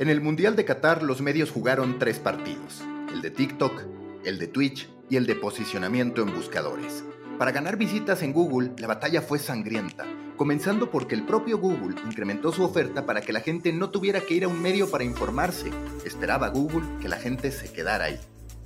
En el Mundial de Qatar los medios jugaron tres partidos, el de TikTok, el de Twitch y el de posicionamiento en buscadores. Para ganar visitas en Google, la batalla fue sangrienta, comenzando porque el propio Google incrementó su oferta para que la gente no tuviera que ir a un medio para informarse. Esperaba Google que la gente se quedara ahí.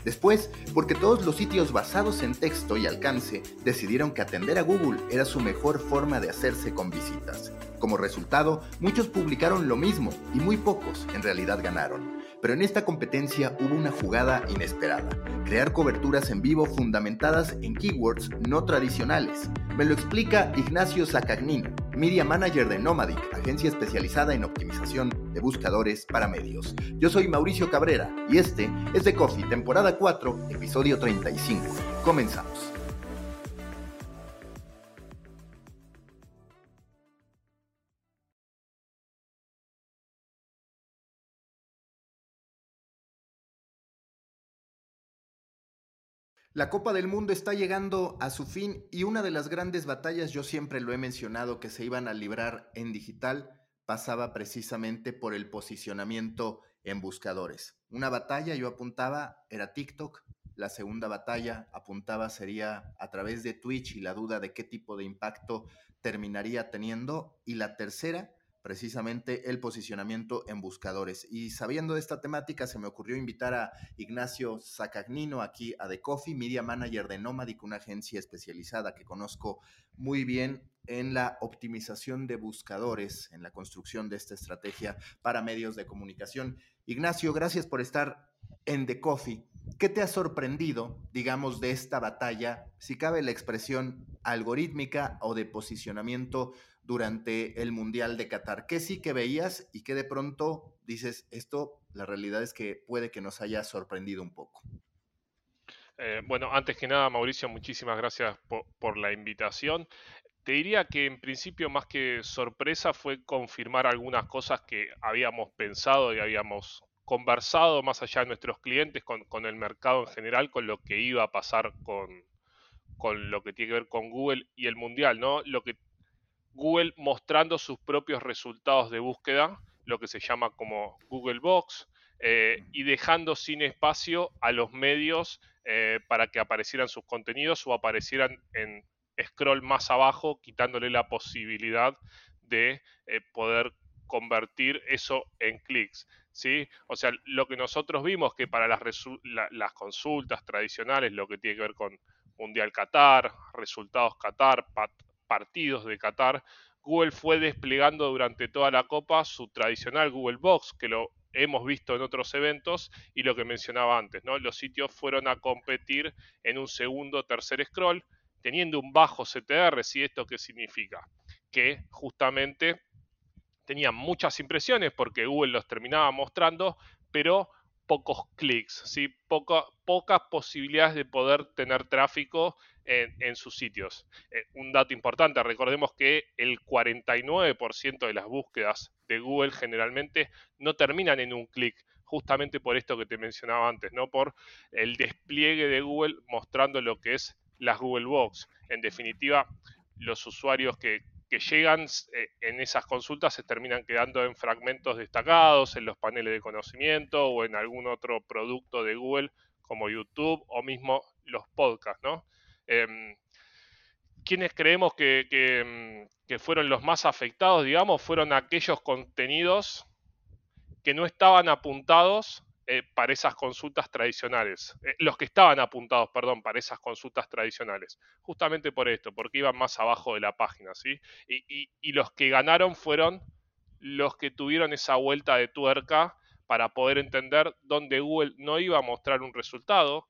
Después, porque todos los sitios basados en texto y alcance decidieron que atender a Google era su mejor forma de hacerse con visitas. Como resultado, muchos publicaron lo mismo y muy pocos en realidad ganaron. Pero en esta competencia hubo una jugada inesperada, crear coberturas en vivo fundamentadas en keywords no tradicionales. Me lo explica Ignacio Zacagnino, Media Manager de Nomadic, agencia especializada en optimización de buscadores para medios. Yo soy Mauricio Cabrera y este es The Coffee, temporada 4, episodio 35. Comenzamos. La Copa del Mundo está llegando a su fin y una de las grandes batallas, yo siempre lo he mencionado, que se iban a librar en digital, pasaba precisamente por el posicionamiento en buscadores. Una batalla, yo apuntaba, era TikTok. La segunda batalla, apuntaba, sería a través de Twitch y la duda de qué tipo de impacto terminaría teniendo. Y la tercera, precisamente el posicionamiento en buscadores. Y sabiendo de esta temática, se me ocurrió invitar a Ignacio Zacagnino aquí a The Coffee, Media Manager de Nomadic, una agencia especializada que conozco muy bien en la optimización de buscadores, en la construcción de esta estrategia para medios de comunicación. Ignacio, gracias por estar en The Coffee. ¿Qué te ha sorprendido, digamos, de esta batalla, si cabe la expresión algorítmica o de posicionamiento durante el Mundial de Qatar? ¿Qué sí que veías y qué de pronto dices, esto la realidad es que puede que nos haya sorprendido un poco? Eh, bueno, antes que nada, Mauricio, muchísimas gracias por, por, la invitación. Te diría que en principio más que sorpresa fue confirmar algunas cosas que habíamos pensado y habíamos conversado más allá de nuestros clientes con, con el mercado en general, con lo que iba a pasar con, con lo que tiene que ver con Google y el Mundial, ¿no? Lo que Google mostrando sus propios resultados de búsqueda, lo que se llama como Google Box, eh, y dejando sin espacio a los medios eh, para que aparecieran sus contenidos o aparecieran en scroll más abajo, quitándole la posibilidad de eh, poder convertir eso en clics. ¿sí? O sea, lo que nosotros vimos que para las, las consultas tradicionales, lo que tiene que ver con Mundial Qatar, resultados Qatar, partidos de Qatar, Google fue desplegando durante toda la Copa su tradicional Google Box, que lo hemos visto en otros eventos, y lo que mencionaba antes, ¿no? Los sitios fueron a competir en un segundo o tercer scroll, teniendo un bajo CTR, ¿sí? ¿Esto qué significa? Que justamente tenían muchas impresiones porque Google los terminaba mostrando, pero pocos clics, ¿sí? pocas posibilidades de poder tener tráfico en, sus sitios. Eh, un dato importante, recordemos que el 49% de las búsquedas de Google generalmente no terminan en un clic, justamente por esto que te mencionaba antes, ¿no? Por el despliegue de Google mostrando lo que es las Google Box. En definitiva, los usuarios que, que llegan eh, en esas consultas se terminan quedando en fragmentos destacados, en los paneles de conocimiento o en algún otro producto de Google como YouTube o mismo los podcasts, ¿no? Eh, quienes creemos que, em, que, fueron los más afectados, digamos, fueron aquellos contenidos que no estaban apuntados eh, para esas consultas tradicionales. Eh, los que estaban apuntados, perdón, para esas consultas tradicionales. Justamente por esto, porque iban más abajo de la página, ¿sí? Y, y los que ganaron fueron los que tuvieron esa vuelta de tuerca para poder entender dónde Google no iba a mostrar un resultado,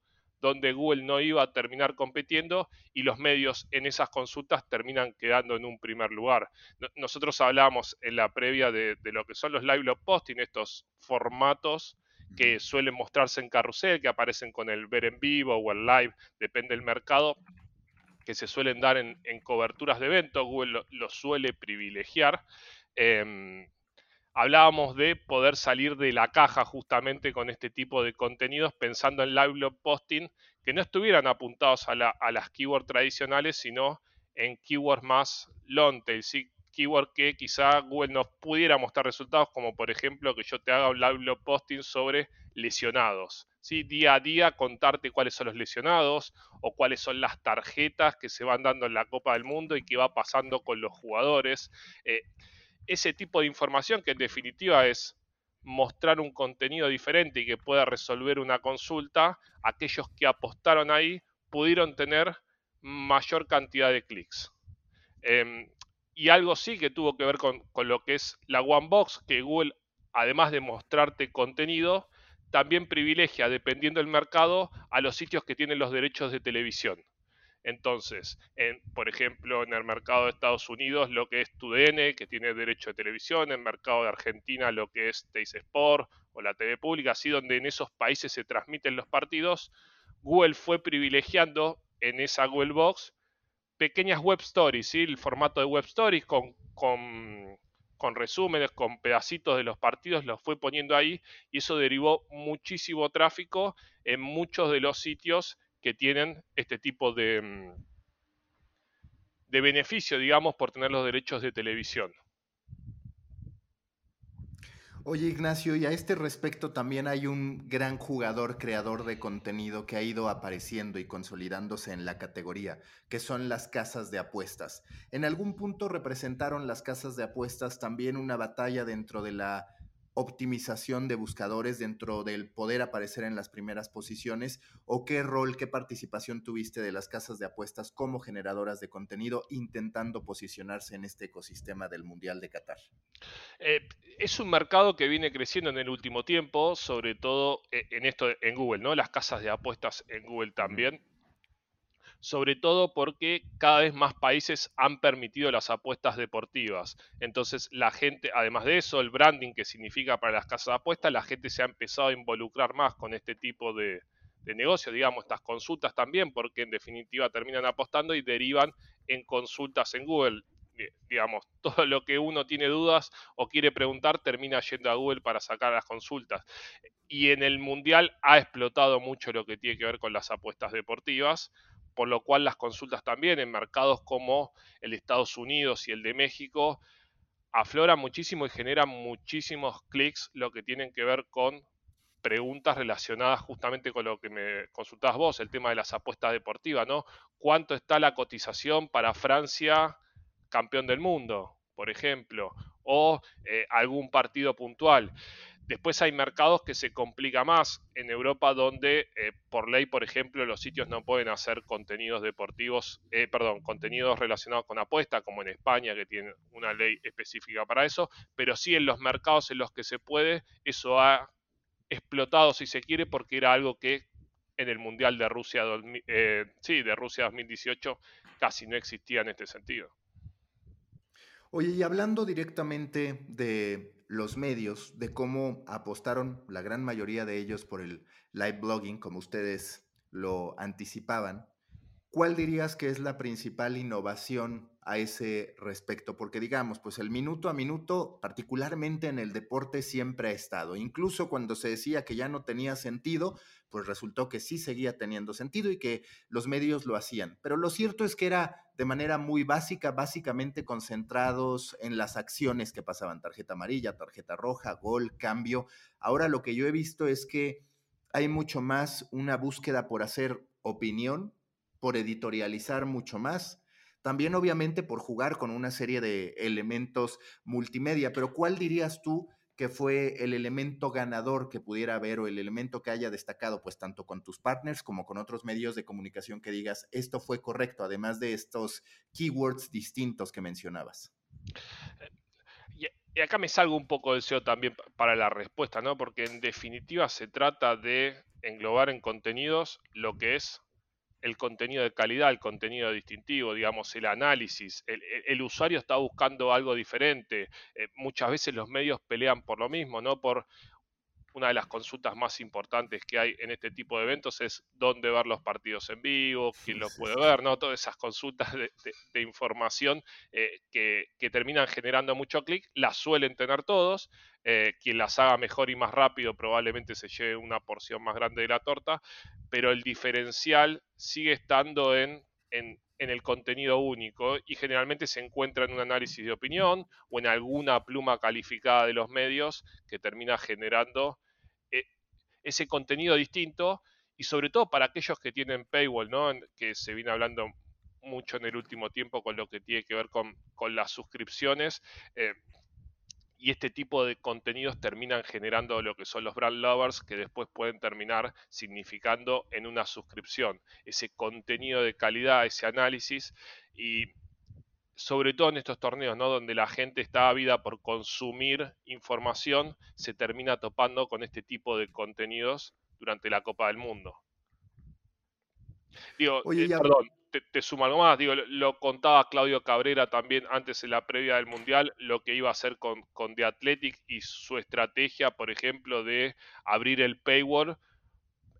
donde Google no iba a terminar compitiendo y los medios en esas consultas terminan quedando en un primer lugar. Nosotros hablábamos en la previa de, lo que son los live blog posting, estos formatos que suelen mostrarse en carrusel, que aparecen con el ver en vivo o el live, depende del mercado, que se suelen dar en, coberturas de eventos, Google lo, suele privilegiar. Em, hablábamos de poder salir de la caja justamente con este tipo de contenidos, pensando en live blog posting que no estuvieran apuntados a, las keywords tradicionales, sino en keywords más long tail, ¿sí? keyword que quizá Google nos pudiera mostrar resultados, como por ejemplo que yo te haga un live blog posting sobre lesionados. ¿sí? Día a día contarte cuáles son los lesionados o cuáles son las tarjetas que se van dando en la Copa del Mundo y qué va pasando con los jugadores. Eh, ese tipo de información que en definitiva es mostrar un contenido diferente y que pueda resolver una consulta, aquellos que apostaron ahí pudieron tener mayor cantidad de clics. Em, y algo sí que tuvo que ver con, lo que es la One Box, que Google, además de mostrarte contenido, también privilegia, dependiendo del mercado, a los sitios que tienen los derechos de televisión. Entonces, en, por ejemplo, en el mercado de Estados Unidos, lo que es TUDN, que tiene derecho de televisión, en el mercado de Argentina, lo que es Teis Sport o la TV pública, así donde en esos países se transmiten los partidos, Google fue privilegiando en esa Google Box pequeñas web stories, ¿sí? el formato de web stories con, con, con, resúmenes, con pedacitos de los partidos, los fue poniendo ahí y eso derivó muchísimo tráfico en muchos de los sitios que tienen este tipo de, mm, de beneficio, digamos, por tener los derechos de televisión. Oye Ignacio, y a este respecto también hay un gran jugador creador de contenido que ha ido apareciendo y consolidándose en la categoría, que son las casas de apuestas. En algún punto representaron las casas de apuestas también una batalla dentro de la optimización de buscadores dentro del poder aparecer en las primeras posiciones o qué rol, qué participación tuviste de las casas de apuestas como generadoras de contenido intentando posicionarse en este ecosistema del Mundial de Qatar? Eh, es un mercado que viene creciendo en el último tiempo, sobre todo eh, en esto en Google, ¿no? Las casas de apuestas en Google también sobre todo porque cada vez más países han permitido las apuestas deportivas. Entonces la gente, además de eso, el branding que significa para las casas de apuestas, la gente se ha empezado a involucrar más con este tipo de, negocio, digamos, estas consultas también, porque en definitiva terminan apostando y derivan en consultas en Google. Digamos, todo lo que uno tiene dudas o quiere preguntar termina yendo a Google para sacar las consultas. Y en el Mundial ha explotado mucho lo que tiene que ver con las apuestas deportivas por lo cual las consultas también en mercados como el de Estados Unidos y el de México afloran muchísimo y generan muchísimos clics, lo que tienen que ver con preguntas relacionadas justamente con lo que me consultabas vos, el tema de las apuestas deportivas, ¿no? ¿Cuánto está la cotización para Francia campeón del mundo, por ejemplo? O eh, algún partido puntual. Después hay mercados que se complica más. En Europa donde eh, por ley, por ejemplo, los sitios no pueden hacer contenidos deportivos, eh, perdón, contenidos relacionados con apuesta, como en España que tiene una ley específica para eso, pero sí en los mercados en los que se puede, eso ha explotado si se quiere porque era algo que en el Mundial de Rusia, eh, sí, de Rusia 2018 casi no existía en este sentido. Oye, y hablando directamente de los medios, de cómo apostaron la gran mayoría de ellos por el live blogging, como ustedes lo anticipaban, ¿cuál dirías que es la principal innovación a ese respecto? Porque digamos, pues el minuto a minuto, particularmente en el deporte, siempre ha estado. Incluso cuando se decía que ya no tenía sentido, pues resultó que sí seguía teniendo sentido y que los medios lo hacían. Pero lo cierto es que era de manera muy básica, básicamente concentrados en las acciones que pasaban, tarjeta amarilla, tarjeta roja, gol, cambio. Ahora lo que yo he visto es que hay mucho más una búsqueda por hacer opinión, por editorializar mucho más, también obviamente por jugar con una serie de elementos multimedia, pero ¿cuál dirías tú que fue el elemento ganador que pudiera haber o el elemento que haya destacado, pues tanto con tus partners como con otros medios de comunicación que digas, esto fue correcto, además de estos keywords distintos que mencionabas? Y acá me salgo un poco de SEO también para la respuesta, ¿no? Porque en definitiva se trata de englobar en contenidos lo que es el contenido de calidad, el contenido distintivo, digamos, el análisis. El, usuario está buscando algo diferente. Eh, muchas veces los medios pelean por lo mismo, ¿no? Por una de las consultas más importantes que hay en este tipo de eventos es dónde ver los partidos en vivo, quién los puede ver, ¿no? Todas esas consultas de, información eh, que, terminan generando mucho clic, las suelen tener todos. Eh, quien las haga mejor y más rápido probablemente se lleve una porción más grande de la torta, pero el diferencial sigue estando en, en en el contenido único y generalmente se encuentra en un análisis de opinión o en alguna pluma calificada de los medios que termina generando ese contenido distinto y sobre todo para aquellos que tienen paywall, ¿no? que se viene hablando mucho en el último tiempo con lo que tiene que ver con, las suscripciones. Eh, y este tipo de contenidos terminan generando lo que son los brand lovers que después pueden terminar significando en una suscripción. Ese contenido de calidad, ese análisis y sobre todo en estos torneos, ¿no? Donde la gente está ávida por consumir información, se termina topando con este tipo de contenidos durante la Copa del Mundo. Digo, eh, perdón, te, sumo algo más. Digo, lo, contaba Claudio Cabrera también antes en la previa del Mundial, lo que iba a hacer con, con The Athletic y su estrategia, por ejemplo, de abrir el paywall,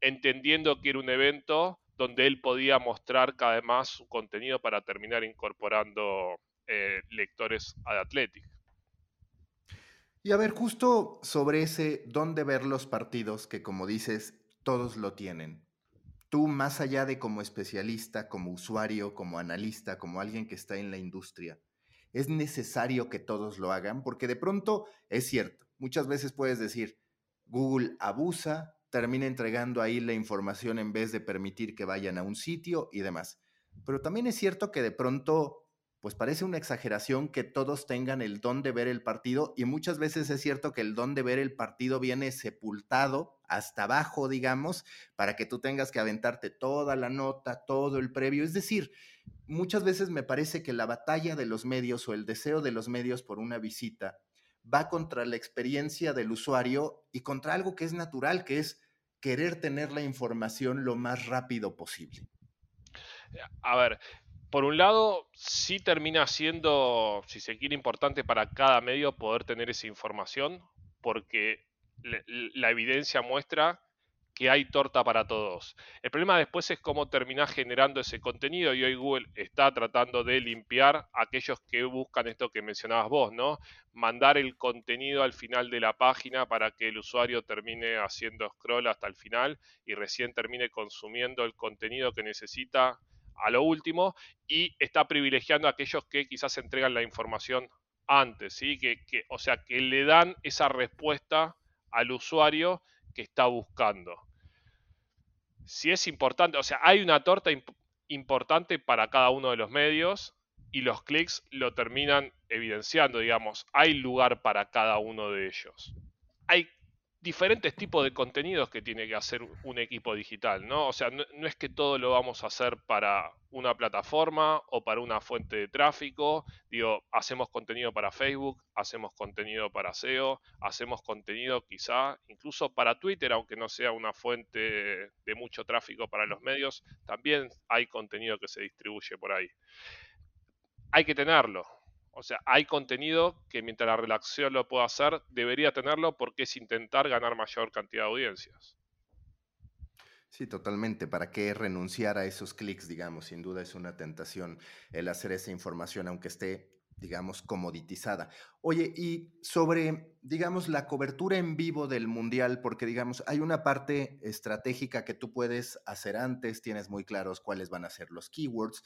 entendiendo que era un evento donde él podía mostrar cada vez más su contenido para terminar incorporando eh, lectores a The Athletic. Y a ver, justo sobre ese dónde ver los partidos, que como dices, todos lo tienen. Tú más allá de como especialista, como usuario, como analista, como alguien que está en la industria, es necesario que todos lo hagan, porque de pronto es cierto, muchas veces puedes decir, Google abusa, termina entregando ahí la información en vez de permitir que vayan a un sitio y demás. Pero también es cierto que de pronto pues parece una exageración que todos tengan el don de ver el partido y muchas veces es cierto que el don de ver el partido viene sepultado hasta abajo, digamos, para que tú tengas que aventarte toda la nota, todo el previo. Es decir, muchas veces me parece que la batalla de los medios o el deseo de los medios por una visita va contra la experiencia del usuario y contra algo que es natural, que es querer tener la información lo más rápido posible. A ver, por un lado, sí termina siendo, si se quiere, importante para cada medio poder tener esa información, porque la evidencia muestra que hay torta para todos. El problema después es cómo termina generando ese contenido y hoy Google está tratando de limpiar aquellos que buscan esto que mencionabas vos, ¿no? Mandar el contenido al final de la página para que el usuario termine haciendo scroll hasta el final y recién termine consumiendo el contenido que necesita a lo último y está privilegiando a aquellos que quizás entregan la información antes, ¿sí? Que, o sea, que le dan esa respuesta al usuario que está buscando. Si es importante, o sea, hay una torta importante para cada uno de los medios y los clics lo terminan evidenciando, digamos, hay lugar para cada uno de ellos. Hay diferentes tipos de contenidos que tiene que hacer un equipo digital, ¿no? O sea, no, es que todo lo vamos a hacer para una plataforma o para una fuente de tráfico. Digo, hacemos contenido para Facebook, hacemos contenido para SEO, hacemos contenido quizá incluso para Twitter, aunque no sea una fuente de mucho tráfico para los medios, también hay contenido que se distribuye por ahí. Hay que tenerlo, o sea, hay contenido que mientras la redacción lo pueda hacer, debería tenerlo porque es intentar ganar mayor cantidad de audiencias. Sí, totalmente. ¿Para qué renunciar a esos clics, digamos? Sin duda es una tentación el hacer esa información, aunque esté, digamos, comoditizada. Oye, y sobre, digamos, la cobertura en vivo del Mundial, porque, digamos, hay una parte estratégica que tú puedes hacer antes, tienes muy claros cuáles van a ser los keywords,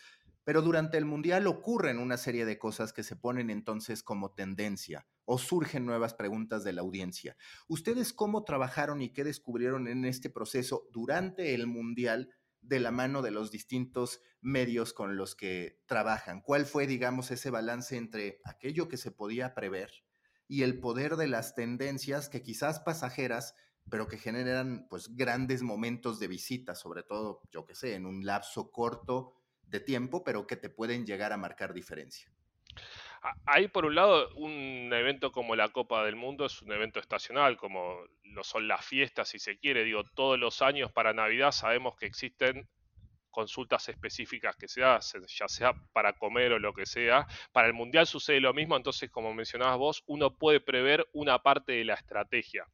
pero durante el Mundial ocurren una serie de cosas que se ponen entonces como tendencia o surgen nuevas preguntas de la audiencia. ¿Ustedes cómo trabajaron y qué descubrieron en este proceso durante el Mundial de la mano de los distintos medios con los que trabajan? ¿Cuál fue, digamos, ese balance entre aquello que se podía prever y el poder de las tendencias que quizás pasajeras pero que generan pues grandes momentos de visita, sobre todo, yo que sé, en un lapso corto de tiempo, pero que te pueden llegar a marcar diferencia. Hay por un lado un evento como la Copa del Mundo es un evento estacional, como lo son las fiestas, si se quiere. Digo, todos los años para Navidad sabemos que existen consultas específicas que se hacen, ya sea para comer o lo que sea. Para el Mundial sucede lo mismo, entonces como mencionabas vos, uno puede prever una parte de la estrategia.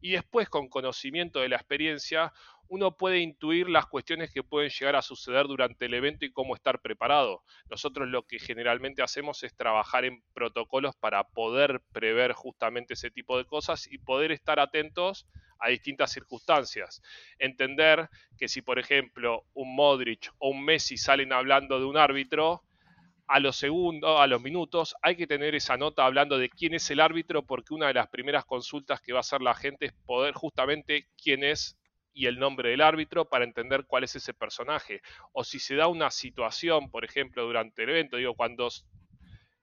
Y después con conocimiento de la experiencia, uno puede intuir las cuestiones que pueden llegar a suceder durante el evento y cómo estar preparado. Nosotros lo que generalmente hacemos es trabajar en protocolos para poder prever justamente ese tipo de cosas y poder estar atentos a distintas circunstancias. Entender que si, por ejemplo, un Modric o un Messi salen hablando de un árbitro, a los segundos, a los minutos, hay que tener esa nota hablando de quién es el árbitro, porque una de las primeras consultas que va a hacer la gente es poder justamente quién es y el nombre del árbitro para entender cuál es ese personaje. O si se da una situación, por ejemplo, durante el evento, digo, cuando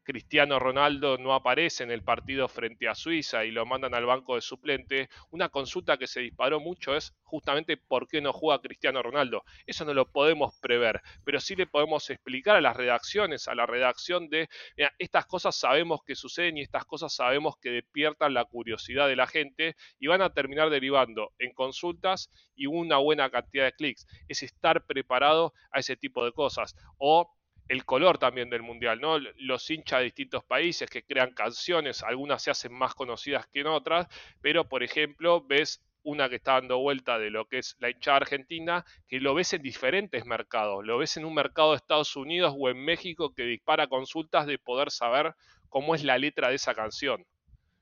Cristiano Ronaldo no aparece en el partido frente a Suiza y lo mandan al banco de suplente, una consulta que se disparó mucho es justamente por qué no juega Cristiano Ronaldo. Eso no lo podemos prever, pero sí le podemos explicar a las redacciones, a la redacción de, estas cosas sabemos que suceden y estas cosas sabemos que despiertan la curiosidad de la gente y van a terminar derivando en consultas y una buena cantidad de clics. Es estar preparado a ese tipo de cosas. O el color también del mundial, ¿no? Los hinchas de distintos países que crean canciones, algunas se hacen más conocidas que en otras, pero por ejemplo, ves una que está dando vuelta de lo que es la hinchada argentina, que lo ves en diferentes mercados, lo ves en un mercado de Estados Unidos o en México que dispara consultas de poder saber cómo es la letra de esa canción.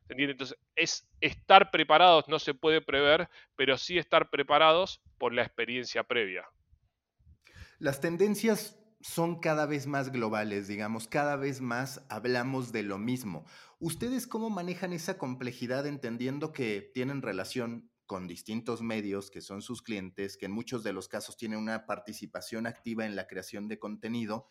Entonces, es estar preparados, no se puede prever, pero sí estar preparados por la experiencia previa. Las tendencias son cada vez más globales, digamos, cada vez más hablamos de lo mismo. ¿Ustedes cómo manejan esa complejidad entendiendo que tienen relación con distintos medios que son sus clientes, que en muchos de los casos tienen una participación activa en la creación de contenido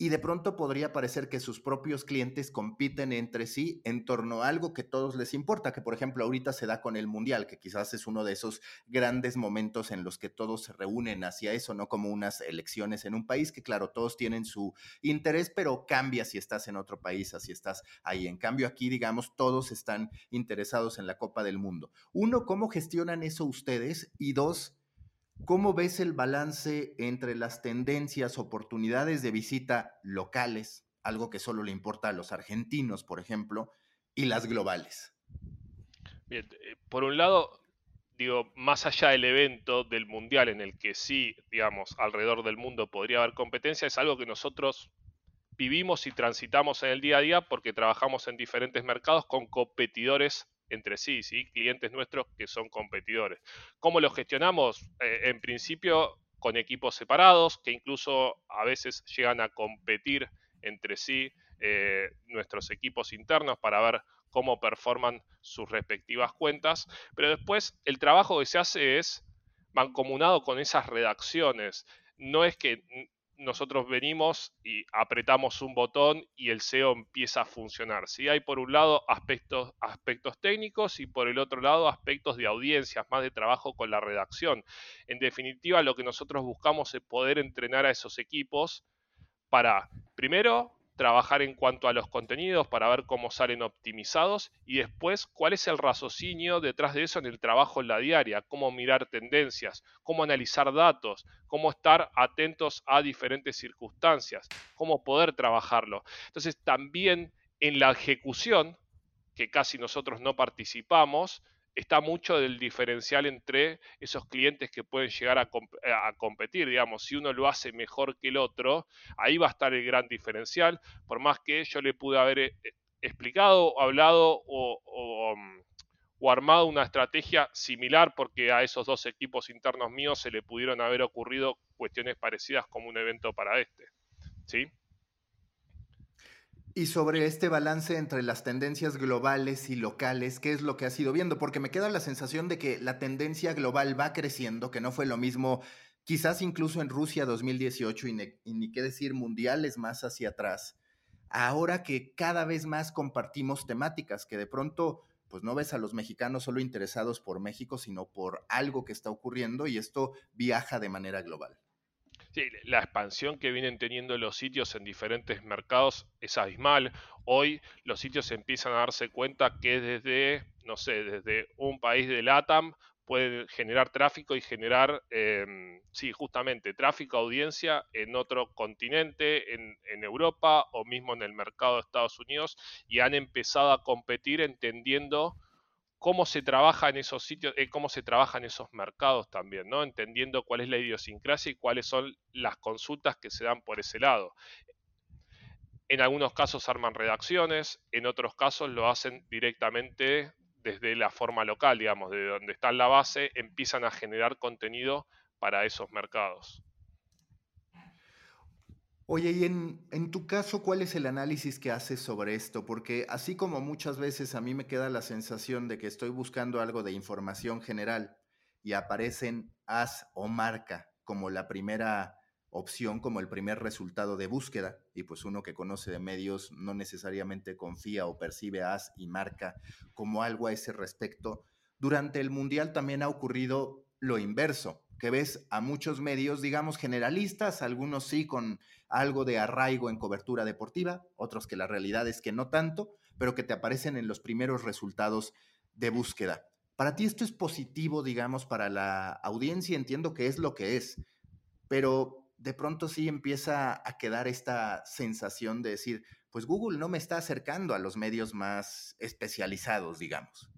y de pronto podría parecer que sus propios clientes compiten entre sí en torno a algo que todos les importa, que por ejemplo ahorita se da con el Mundial, que quizás es uno de esos grandes momentos en los que todos se reúnen hacia eso, no como unas elecciones en un país, que claro, todos tienen su interés, pero cambia si estás en otro país, así estás ahí. En cambio aquí, digamos, todos están interesados en la Copa del Mundo. Uno, ¿cómo gestionan eso ustedes? Y dos, ¿Cómo ves el balance entre las tendencias, oportunidades de visita locales, algo que solo le importa a los argentinos, por ejemplo, y las globales? Bien, eh, por un lado, digo, más allá del evento del mundial en el que sí, digamos, alrededor del mundo podría haber competencia, es algo que nosotros vivimos y transitamos en el día a día porque trabajamos en diferentes mercados con competidores entre sí, ¿sí? clientes nuestros que son competidores. ¿Cómo los gestionamos? Eh, en principio con equipos separados que incluso a veces llegan a competir entre sí eh, nuestros equipos internos para ver cómo performan sus respectivas cuentas, pero después el trabajo que se hace es mancomunado con esas redacciones. No es que nosotros venimos y apretamos un botón y el SEO empieza a funcionar. ¿sí? Hay por un lado aspectos, aspectos técnicos y por el otro lado aspectos de audiencias, más de trabajo con la redacción. En definitiva, lo que nosotros buscamos es poder entrenar a esos equipos para, primero, trabajar en cuanto a los contenidos para ver cómo salen optimizados y después cuál es el raciocinio detrás de eso en el trabajo en la diaria, cómo mirar tendencias, cómo analizar datos, cómo estar atentos a diferentes circunstancias, cómo poder trabajarlo. Entonces también en la ejecución, que casi nosotros no participamos, está mucho del diferencial entre esos clientes que pueden llegar a, competir, digamos, si uno lo hace mejor que el otro, ahí va a estar el gran diferencial, por más que yo le pude haber eh, explicado, hablado o, mm, o, armado una estrategia similar porque a esos dos equipos internos míos se le pudieron haber ocurrido cuestiones parecidas como un evento para este. ¿Sí? Y sobre este balance entre las tendencias globales y locales, ¿qué es lo que has ido viendo? Porque me queda la sensación de que la tendencia global va creciendo, que no fue lo mismo quizás incluso en Rusia 2018 y, ni qué decir mundiales más hacia atrás. Ahora que cada vez más compartimos temáticas, que de pronto pues no ves a los mexicanos solo interesados por México, sino por algo que está ocurriendo y esto viaja de manera global. Sí, la expansión que vienen teniendo los sitios en diferentes mercados es abismal. Hoy los sitios empiezan a darse cuenta que desde, no sé, desde un país de LATAM puede generar tráfico y generar, em, sí, justamente tráfico, audiencia en otro continente, en, en, Europa o mismo en el mercado de Estados Unidos y han empezado a competir entendiendo cómo se trabaja en esos sitios, eh, cómo se trabaja en esos mercados también, ¿no? Entendiendo cuál es la idiosincrasia y cuáles son las consultas que se dan por ese lado. En algunos casos arman redacciones, en otros casos lo hacen directamente desde la forma local, digamos, de donde está la base, empiezan a generar contenido para esos mercados. Oye, y en, en, tu caso, ¿cuál es el análisis que haces sobre esto? Porque así como muchas veces a mí me queda la sensación de que estoy buscando algo de información general y aparecen as o marca como la primera opción, como el primer resultado de búsqueda, y pues uno que conoce de medios no necesariamente confía o percibe as y marca como algo a ese respecto. Durante el Mundial también ha ocurrido lo inverso que ves a muchos medios, digamos, generalistas, algunos sí con algo de arraigo en cobertura deportiva, otros que la realidad es que no tanto, pero que te aparecen en los primeros resultados de búsqueda. Para ti esto es positivo, digamos, para la audiencia, entiendo que es lo que es, pero de pronto sí empieza a quedar esta sensación de decir, pues Google no me está acercando a los medios más especializados, digamos.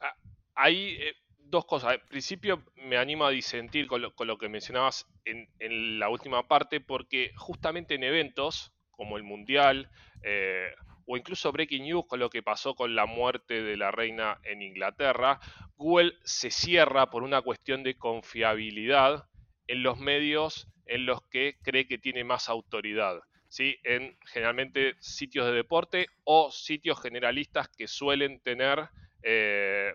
Ah, ahí eh, dos cosas. Al principio me animo a disentir con lo, que mencionabas en, la última parte, porque justamente en eventos como el Mundial eh, o incluso Breaking News con lo que pasó con la muerte de la reina en Inglaterra, Google se cierra por una cuestión de confiabilidad en los medios en los que cree que tiene más autoridad. ¿sí? En generalmente sitios de deporte o sitios generalistas que suelen tener eh,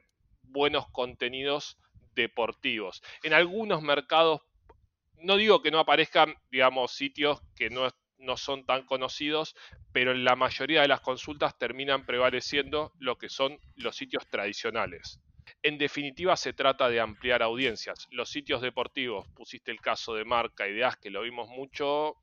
buenos contenidos deportivos. En algunos mercados, no digo que no aparezcan, digamos, sitios que no, no son tan conocidos, pero en la mayoría de las consultas terminan prevaleciendo lo que son los sitios tradicionales. En definitiva, se trata de ampliar audiencias. Los sitios deportivos, pusiste el caso de Marca y de As, que lo vimos mucho,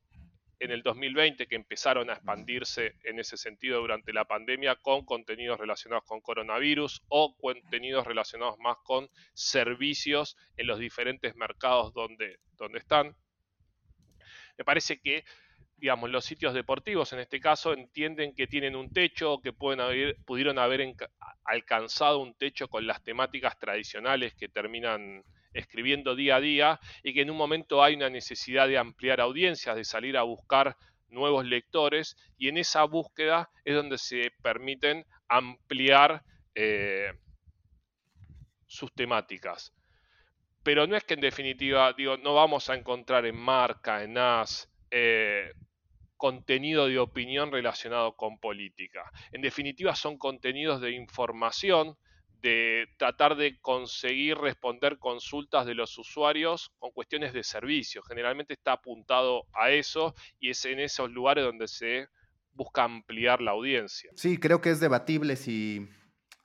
en el 2020 que empezaron a expandirse en ese sentido durante la pandemia con contenidos relacionados con coronavirus o contenidos relacionados más con servicios en los diferentes mercados donde, donde están. Me parece que digamos, los sitios deportivos en este caso entienden que tienen un techo, que pueden haber, pudieron haber alcanzado un techo con las temáticas tradicionales que terminan escribiendo día a día y que en un momento hay una necesidad de ampliar audiencias, de salir a buscar nuevos lectores y en esa búsqueda es donde se permiten ampliar eh, sus temáticas. Pero no es que en definitiva, digo, no vamos a encontrar en marca, en AS, eh, contenido de opinión relacionado con política. En definitiva, son contenidos de información de tratar de conseguir responder consultas de los usuarios con cuestiones de servicio. Generalmente está apuntado a eso y es en esos lugares donde se busca ampliar la audiencia. Sí, creo que es debatible si,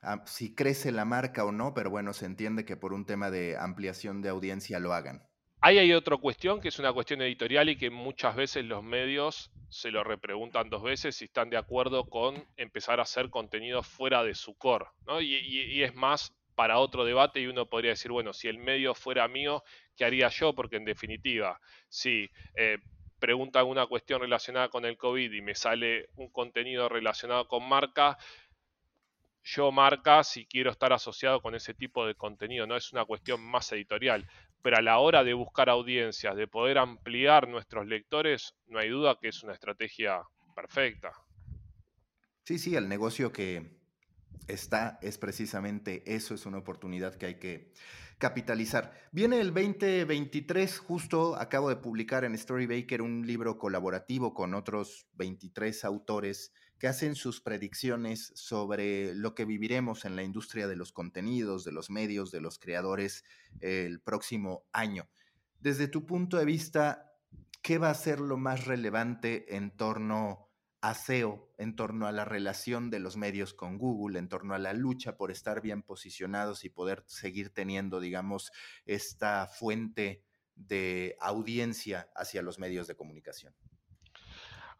ah, si crece la marca o no, pero bueno, se entiende que por un tema de ampliación de audiencia lo hagan. Ahí hay otra cuestión que es una cuestión editorial y que muchas veces los medios se lo repreguntan dos veces si están de acuerdo con empezar a hacer contenido fuera de su core. Y, es más para otro debate y uno podría decir, bueno, si el medio fuera mío, ¿qué haría yo? Porque en definitiva, si eh, preguntan una cuestión relacionada con el COVID y me sale un contenido relacionado con marca, yo marca si quiero estar asociado con ese tipo de contenido, no es una cuestión más editorial pero a la hora de buscar audiencias, de poder ampliar nuestros lectores, no hay duda que es una estrategia perfecta. Sí, sí, el negocio que está es precisamente eso, es una oportunidad que hay que capitalizar. Viene el 2023, justo acabo de publicar en Storybaker un libro colaborativo con otros 23 autores que hacen sus predicciones sobre lo que viviremos en la industria de los contenidos, de los medios, de los creadores el próximo año. Desde tu punto de vista, ¿qué va a ser lo más relevante en torno a SEO, en torno a la relación de los medios con Google, en torno a la lucha por estar bien posicionados y poder seguir teniendo, digamos, esta fuente de audiencia hacia los medios de comunicación?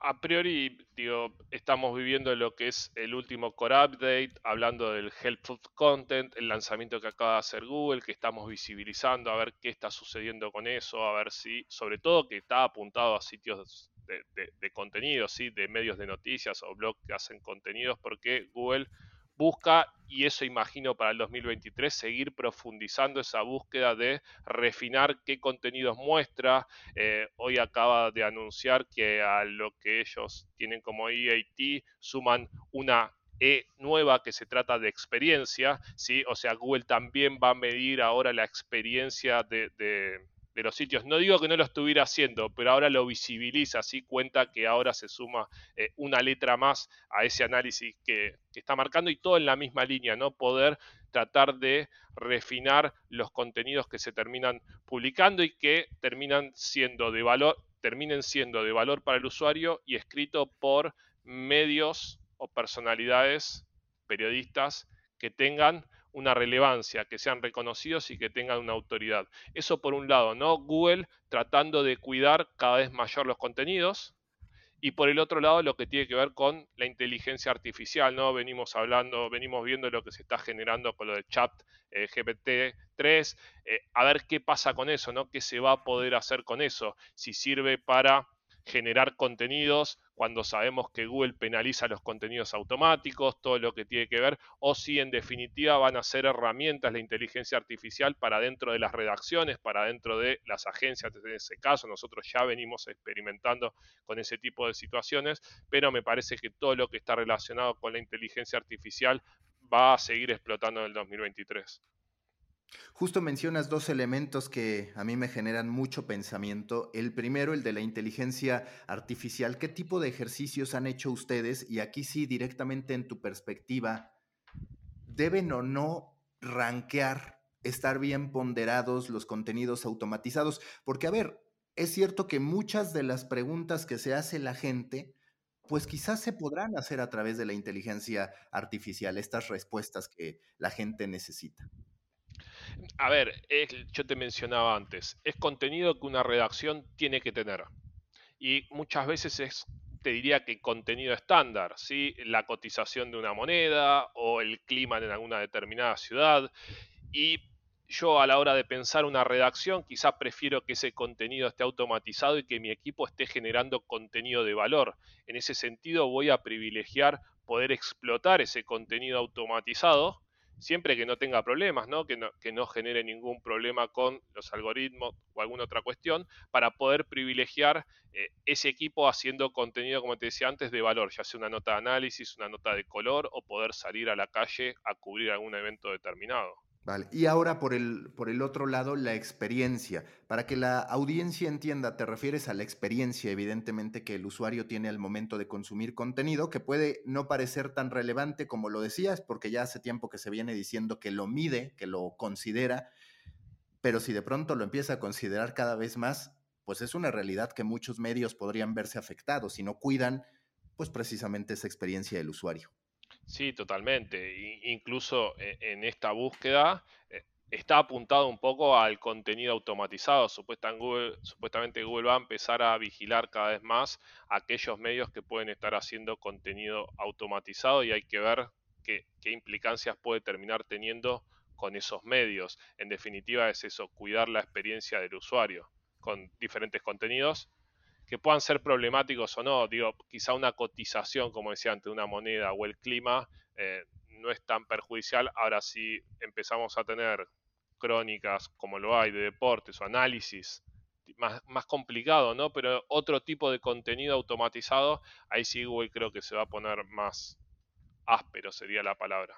A priori, digo, estamos viviendo lo que es el último core update, hablando del helpful content, el lanzamiento que acaba de hacer Google, que estamos visibilizando, a ver qué está sucediendo con eso, a ver si, sobre todo que está apuntado a sitios de, de contenidos, ¿sí? de medios de noticias o blogs que hacen contenidos, porque Google busca, y eso imagino para el 2023, seguir profundizando esa búsqueda de refinar qué contenidos muestra. Eh, hoy acaba de anunciar que a lo que ellos tienen como EAT suman una E nueva que se trata de experiencia, ¿sí? O sea, Google también va a medir ahora la experiencia de de los sitios. No digo que no lo estuviera haciendo, pero ahora lo visibiliza, así cuenta que ahora se suma eh, una letra más a ese análisis que, está marcando y todo en la misma línea, ¿no? Poder tratar de refinar los contenidos que se terminan publicando y que terminan siendo de valor, terminen siendo de valor para el usuario y escrito por medios o personalidades, periodistas que tengan una relevancia, que sean reconocidos y que tengan una autoridad. Eso por un lado, ¿no? Google tratando de cuidar cada vez mayor los contenidos. Y por el otro lado, lo que tiene que ver con la inteligencia artificial, ¿no? Venimos hablando, venimos viendo lo que se está generando con lo de chat eh, GPT-3, eh, a ver qué pasa con eso, ¿no? ¿Qué se va a poder hacer con eso? Si sirve para generar contenidos cuando sabemos que Google penaliza los contenidos automáticos, todo lo que tiene que ver, o si en definitiva van a ser herramientas la inteligencia artificial para dentro de las redacciones, para dentro de las agencias, en ese caso nosotros ya venimos experimentando con ese tipo de situaciones, pero me parece que todo lo que está relacionado con la inteligencia artificial va a seguir explotando en el 2023. Justo mencionas dos elementos que a mí me generan mucho pensamiento. El primero, el de la inteligencia artificial. ¿Qué tipo de ejercicios han hecho ustedes? Y aquí sí, directamente en tu perspectiva, ¿deben o no rankear, estar bien ponderados los contenidos automatizados? Porque, a ver, es cierto que muchas de las preguntas que se hace la gente, pues quizás se podrán hacer a través de la inteligencia artificial, estas respuestas que la gente necesita. A ver, yo te mencionaba antes, es contenido que una redacción tiene que tener. Y muchas veces es, te diría que contenido estándar, ¿sí? la cotización de una moneda o el clima en alguna determinada ciudad. Y yo a la hora de pensar una redacción, quizás prefiero que ese contenido esté automatizado y que mi equipo esté generando contenido de valor. En ese sentido voy a privilegiar poder explotar ese contenido automatizado siempre que no tenga problemas, ¿no? Que, no, que no genere ningún problema con los algoritmos o alguna otra cuestión, para poder privilegiar eh, ese equipo haciendo contenido, como te decía antes, de valor, ya sea una nota de análisis, una nota de color o poder salir a la calle a cubrir algún evento determinado. Y ahora por el, por el otro lado, la experiencia. Para que la audiencia entienda, te refieres a la experiencia, evidentemente, que el usuario tiene al momento de consumir contenido, que puede no parecer tan relevante como lo decías, porque ya hace tiempo que se viene diciendo que lo mide, que lo considera, pero si de pronto lo empieza a considerar cada vez más, pues es una realidad que muchos medios podrían verse afectados si no cuidan, pues precisamente esa experiencia del usuario. Sí, totalmente. incluso eh, en esta búsqueda eh, está apuntado un poco al contenido automatizado. supuestamente Google va a empezar a vigilar cada vez más aquellos medios que pueden estar haciendo contenido automatizado y hay que ver qué implicancias puede terminar teniendo con esos medios. En definitiva es eso, cuidar la experiencia del usuario con diferentes contenidos que puedan ser problemáticos o no. Digo, quizá una cotización, como decía antes, una moneda o el clima eh, no es tan perjudicial. Ahora, si empezamos a tener crónicas como lo hay de deportes o análisis, más, más complicado, ¿no? Pero otro tipo de contenido automatizado, ahí sí Google creo que se va a poner más áspero, sería la palabra.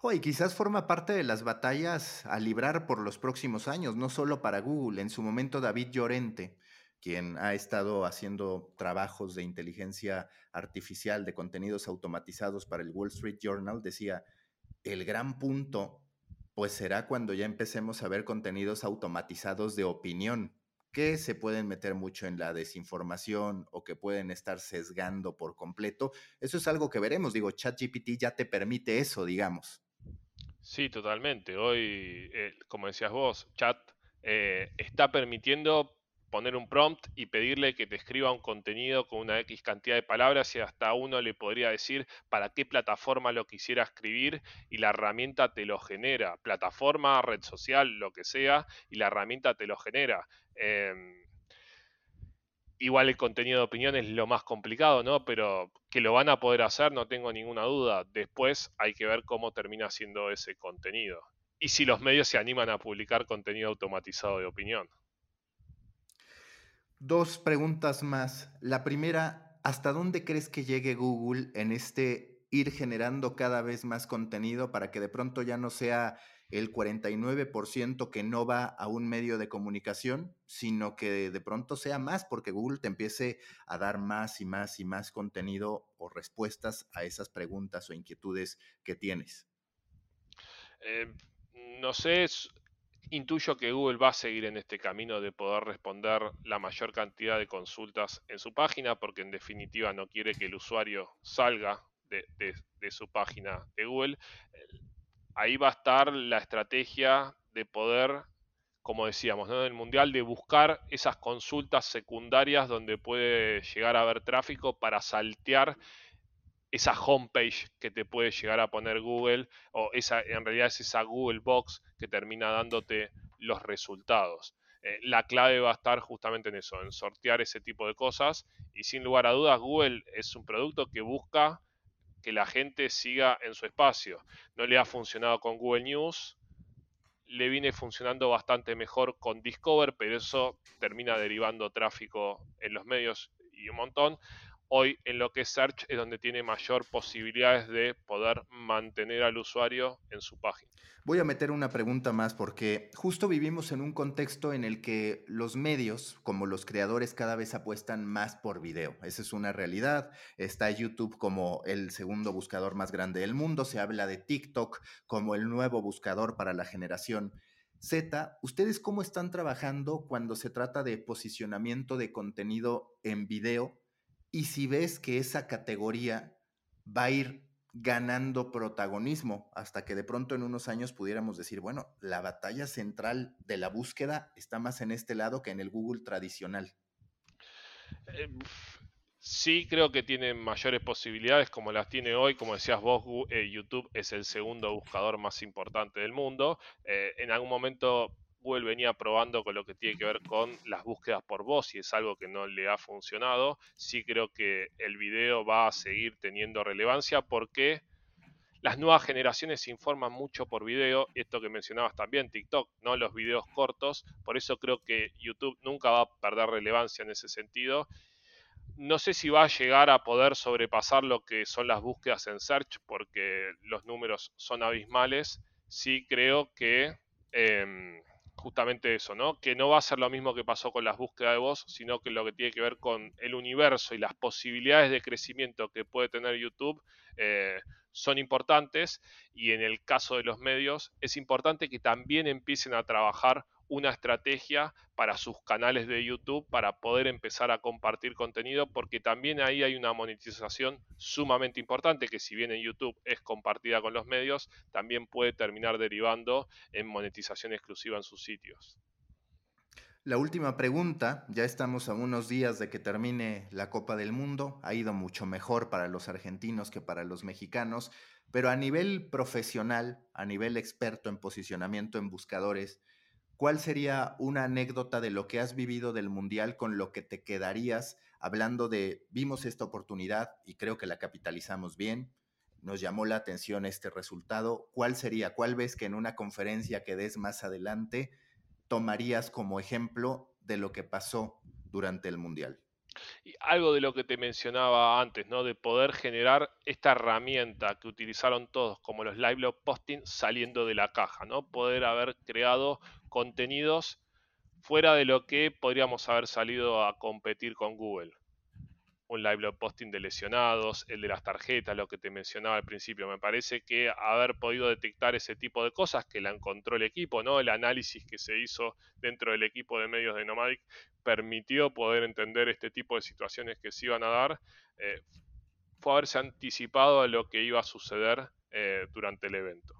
Hoy quizás forma parte de las batallas a librar por los próximos años, no solo para Google. En su momento David Llorente, quien ha estado haciendo trabajos de inteligencia artificial, de contenidos automatizados para el Wall Street Journal, decía, el gran punto pues será cuando ya empecemos a ver contenidos automatizados de opinión, que se pueden meter mucho en la desinformación o que pueden estar sesgando por completo. Eso es algo que veremos, digo, ChatGPT ya te permite eso, digamos. Sí, totalmente. Hoy, eh, como decías vos, Chat eh, está permitiendo poner un prompt y pedirle que te escriba un contenido con una X cantidad de palabras y hasta uno le podría decir para qué plataforma lo quisiera escribir y la herramienta te lo genera. Plataforma, red social, lo que sea, y la herramienta te lo genera. Em, igual el contenido de opinión es lo más complicado, ¿no? Pero que lo van a poder hacer, no tengo ninguna duda. Después hay que ver cómo termina siendo ese contenido. Y si los medios se animan a publicar contenido automatizado de opinión. Dos preguntas más. La primera, ¿hasta dónde crees que llegue Google en este ir generando cada vez más contenido para que de pronto ya no sea el 49% que no va a un medio de comunicación, sino que de pronto sea más porque Google te empiece a dar más y más y más contenido o respuestas a esas preguntas o inquietudes que tienes? Eh, no sé, Intuyo que Google va a seguir en este camino de poder responder la mayor cantidad de consultas en su página, porque en definitiva no quiere que el usuario salga de, su página de Google. Ahí va a estar la estrategia de poder, como decíamos, en el mundial, de buscar esas consultas secundarias donde puede llegar a haber tráfico para saltear esa homepage que te puede llegar a poner Google, o esa, en realidad es esa Google Box que termina dándote los resultados. Eh, la clave va a estar justamente en eso, en sortear ese tipo de cosas. Y sin lugar a dudas, Google es un producto que busca que la gente siga en su espacio. No le ha funcionado con Google News, le viene funcionando bastante mejor con Discover, pero eso termina derivando tráfico en los medios y un montón hoy en lo que es Search es donde tiene mayor posibilidades de poder mantener al usuario en su página. Voy a meter una pregunta más porque justo vivimos en un contexto en el que los medios, como los creadores, cada vez apuestan más por video. Esa es una realidad. Está YouTube como el segundo buscador más grande del mundo. Se habla de TikTok como el nuevo buscador para la generación Z. ¿Ustedes cómo están trabajando cuando se trata de posicionamiento de contenido en video y si ves que esa categoría va a ir ganando protagonismo hasta que de pronto en unos años pudiéramos decir, bueno, la batalla central de la búsqueda está más en este lado que en el Google tradicional. Eh, sí, creo que tiene mayores posibilidades como las tiene hoy. Como decías vos, eh, YouTube es el segundo buscador más importante del mundo. Eh, en algún momento Google venía probando con lo que tiene que ver con las búsquedas por voz y es algo que no le ha funcionado. Sí creo que el video va a seguir teniendo relevancia porque las nuevas generaciones informan mucho por video, esto que mencionabas también, TikTok, ¿no? Los videos cortos, por eso creo que YouTube nunca va a perder relevancia en ese sentido. No sé si va a llegar a poder sobrepasar lo que son las búsquedas en search, porque los números son abismales. Sí creo que em, justamente eso, ¿no? Que no va a ser lo mismo que pasó con las búsquedas de voz, sino que lo que tiene que ver con el universo y las posibilidades de crecimiento que puede tener YouTube eh, son importantes y en el caso de los medios es importante que también empiecen a trabajar una estrategia para sus canales de YouTube para poder empezar a compartir contenido porque también ahí hay una monetización sumamente importante que si bien en YouTube es compartida con los medios, también puede terminar derivando en monetización exclusiva en sus sitios. La última pregunta, ya estamos a unos días de que termine la Copa del Mundo, ha ido mucho mejor para los argentinos que para los mexicanos, pero a nivel profesional, a nivel experto en posicionamiento en buscadores, ¿cuál sería una anécdota de lo que has vivido del Mundial con lo que te quedarías hablando de, vimos esta oportunidad y creo que la capitalizamos bien? Nos llamó la atención este resultado. ¿Cuál sería? ¿Cuál ves que en una conferencia que des más adelante tomarías como ejemplo de lo que pasó durante el Mundial? Y algo de lo que te mencionaba antes, ¿no? De poder generar esta herramienta que utilizaron todos, como los live blog posting, saliendo de la caja, ¿no? Poder haber creado contenidos fuera de lo que podríamos haber salido a competir con Google un live blog posting de lesionados, el de las tarjetas, lo que te mencionaba al principio. Me parece que haber podido detectar ese tipo de cosas que la encontró el equipo, ¿no? El análisis que se hizo dentro del equipo de medios de Nomadic permitió poder entender este tipo de situaciones que se iban a dar. Eh, fue haberse anticipado a lo que iba a suceder eh, durante el evento.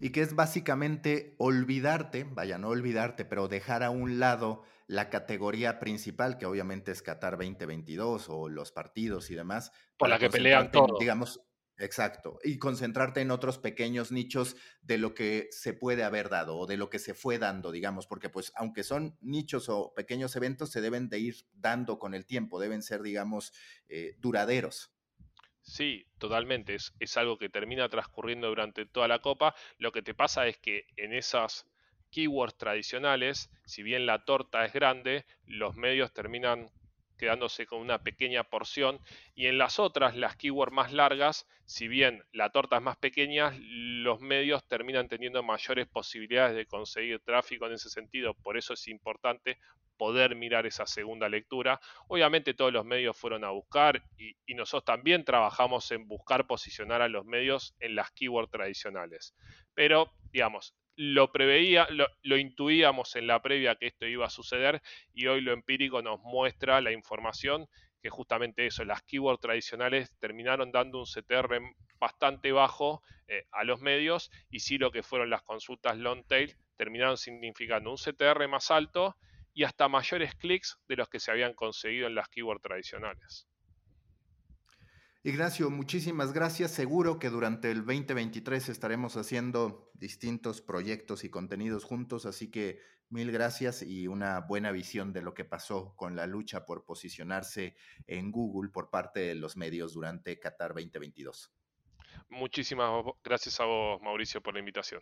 Y que es básicamente olvidarte, vaya, no olvidarte, pero dejar a un lado la categoría principal, que obviamente es Qatar 2022 o los partidos y demás. Por la que pelean todos. Digamos, Exacto, y concentrarte en otros pequeños nichos de lo que se puede haber dado o de lo que se fue dando, digamos, porque pues aunque son nichos o pequeños eventos, se deben de ir dando con el tiempo, deben ser, digamos, eh, duraderos. Sí, totalmente, es, es algo que termina transcurriendo durante toda la copa. Lo que te pasa es que en esas keywords tradicionales, si bien la torta es grande, los medios terminan quedándose con una pequeña porción. Y en las otras, las keywords más largas, si bien la torta es más pequeña, los medios terminan teniendo mayores posibilidades de conseguir tráfico en ese sentido. Por eso es importante poder mirar esa segunda lectura. Obviamente todos los medios fueron a buscar y, nosotros también trabajamos en buscar posicionar a los medios en las keywords tradicionales. Pero, digamos, lo preveía, lo, intuíamos en la previa que esto iba a suceder y hoy lo empírico nos muestra la información que justamente eso, las keywords tradicionales terminaron dando un CTR bastante bajo eh, a los medios y sí lo que fueron las consultas long tail terminaron significando un CTR más alto y hasta mayores clics de los que se habían conseguido en las keywords tradicionales. Ignacio, muchísimas gracias. Seguro que durante el 2023 estaremos haciendo distintos proyectos y contenidos juntos, así que mil gracias y una buena visión de lo que pasó con la lucha por posicionarse en Google por parte de los medios durante Qatar 2022. Muchísimas gracias a vos, Mauricio, por la invitación.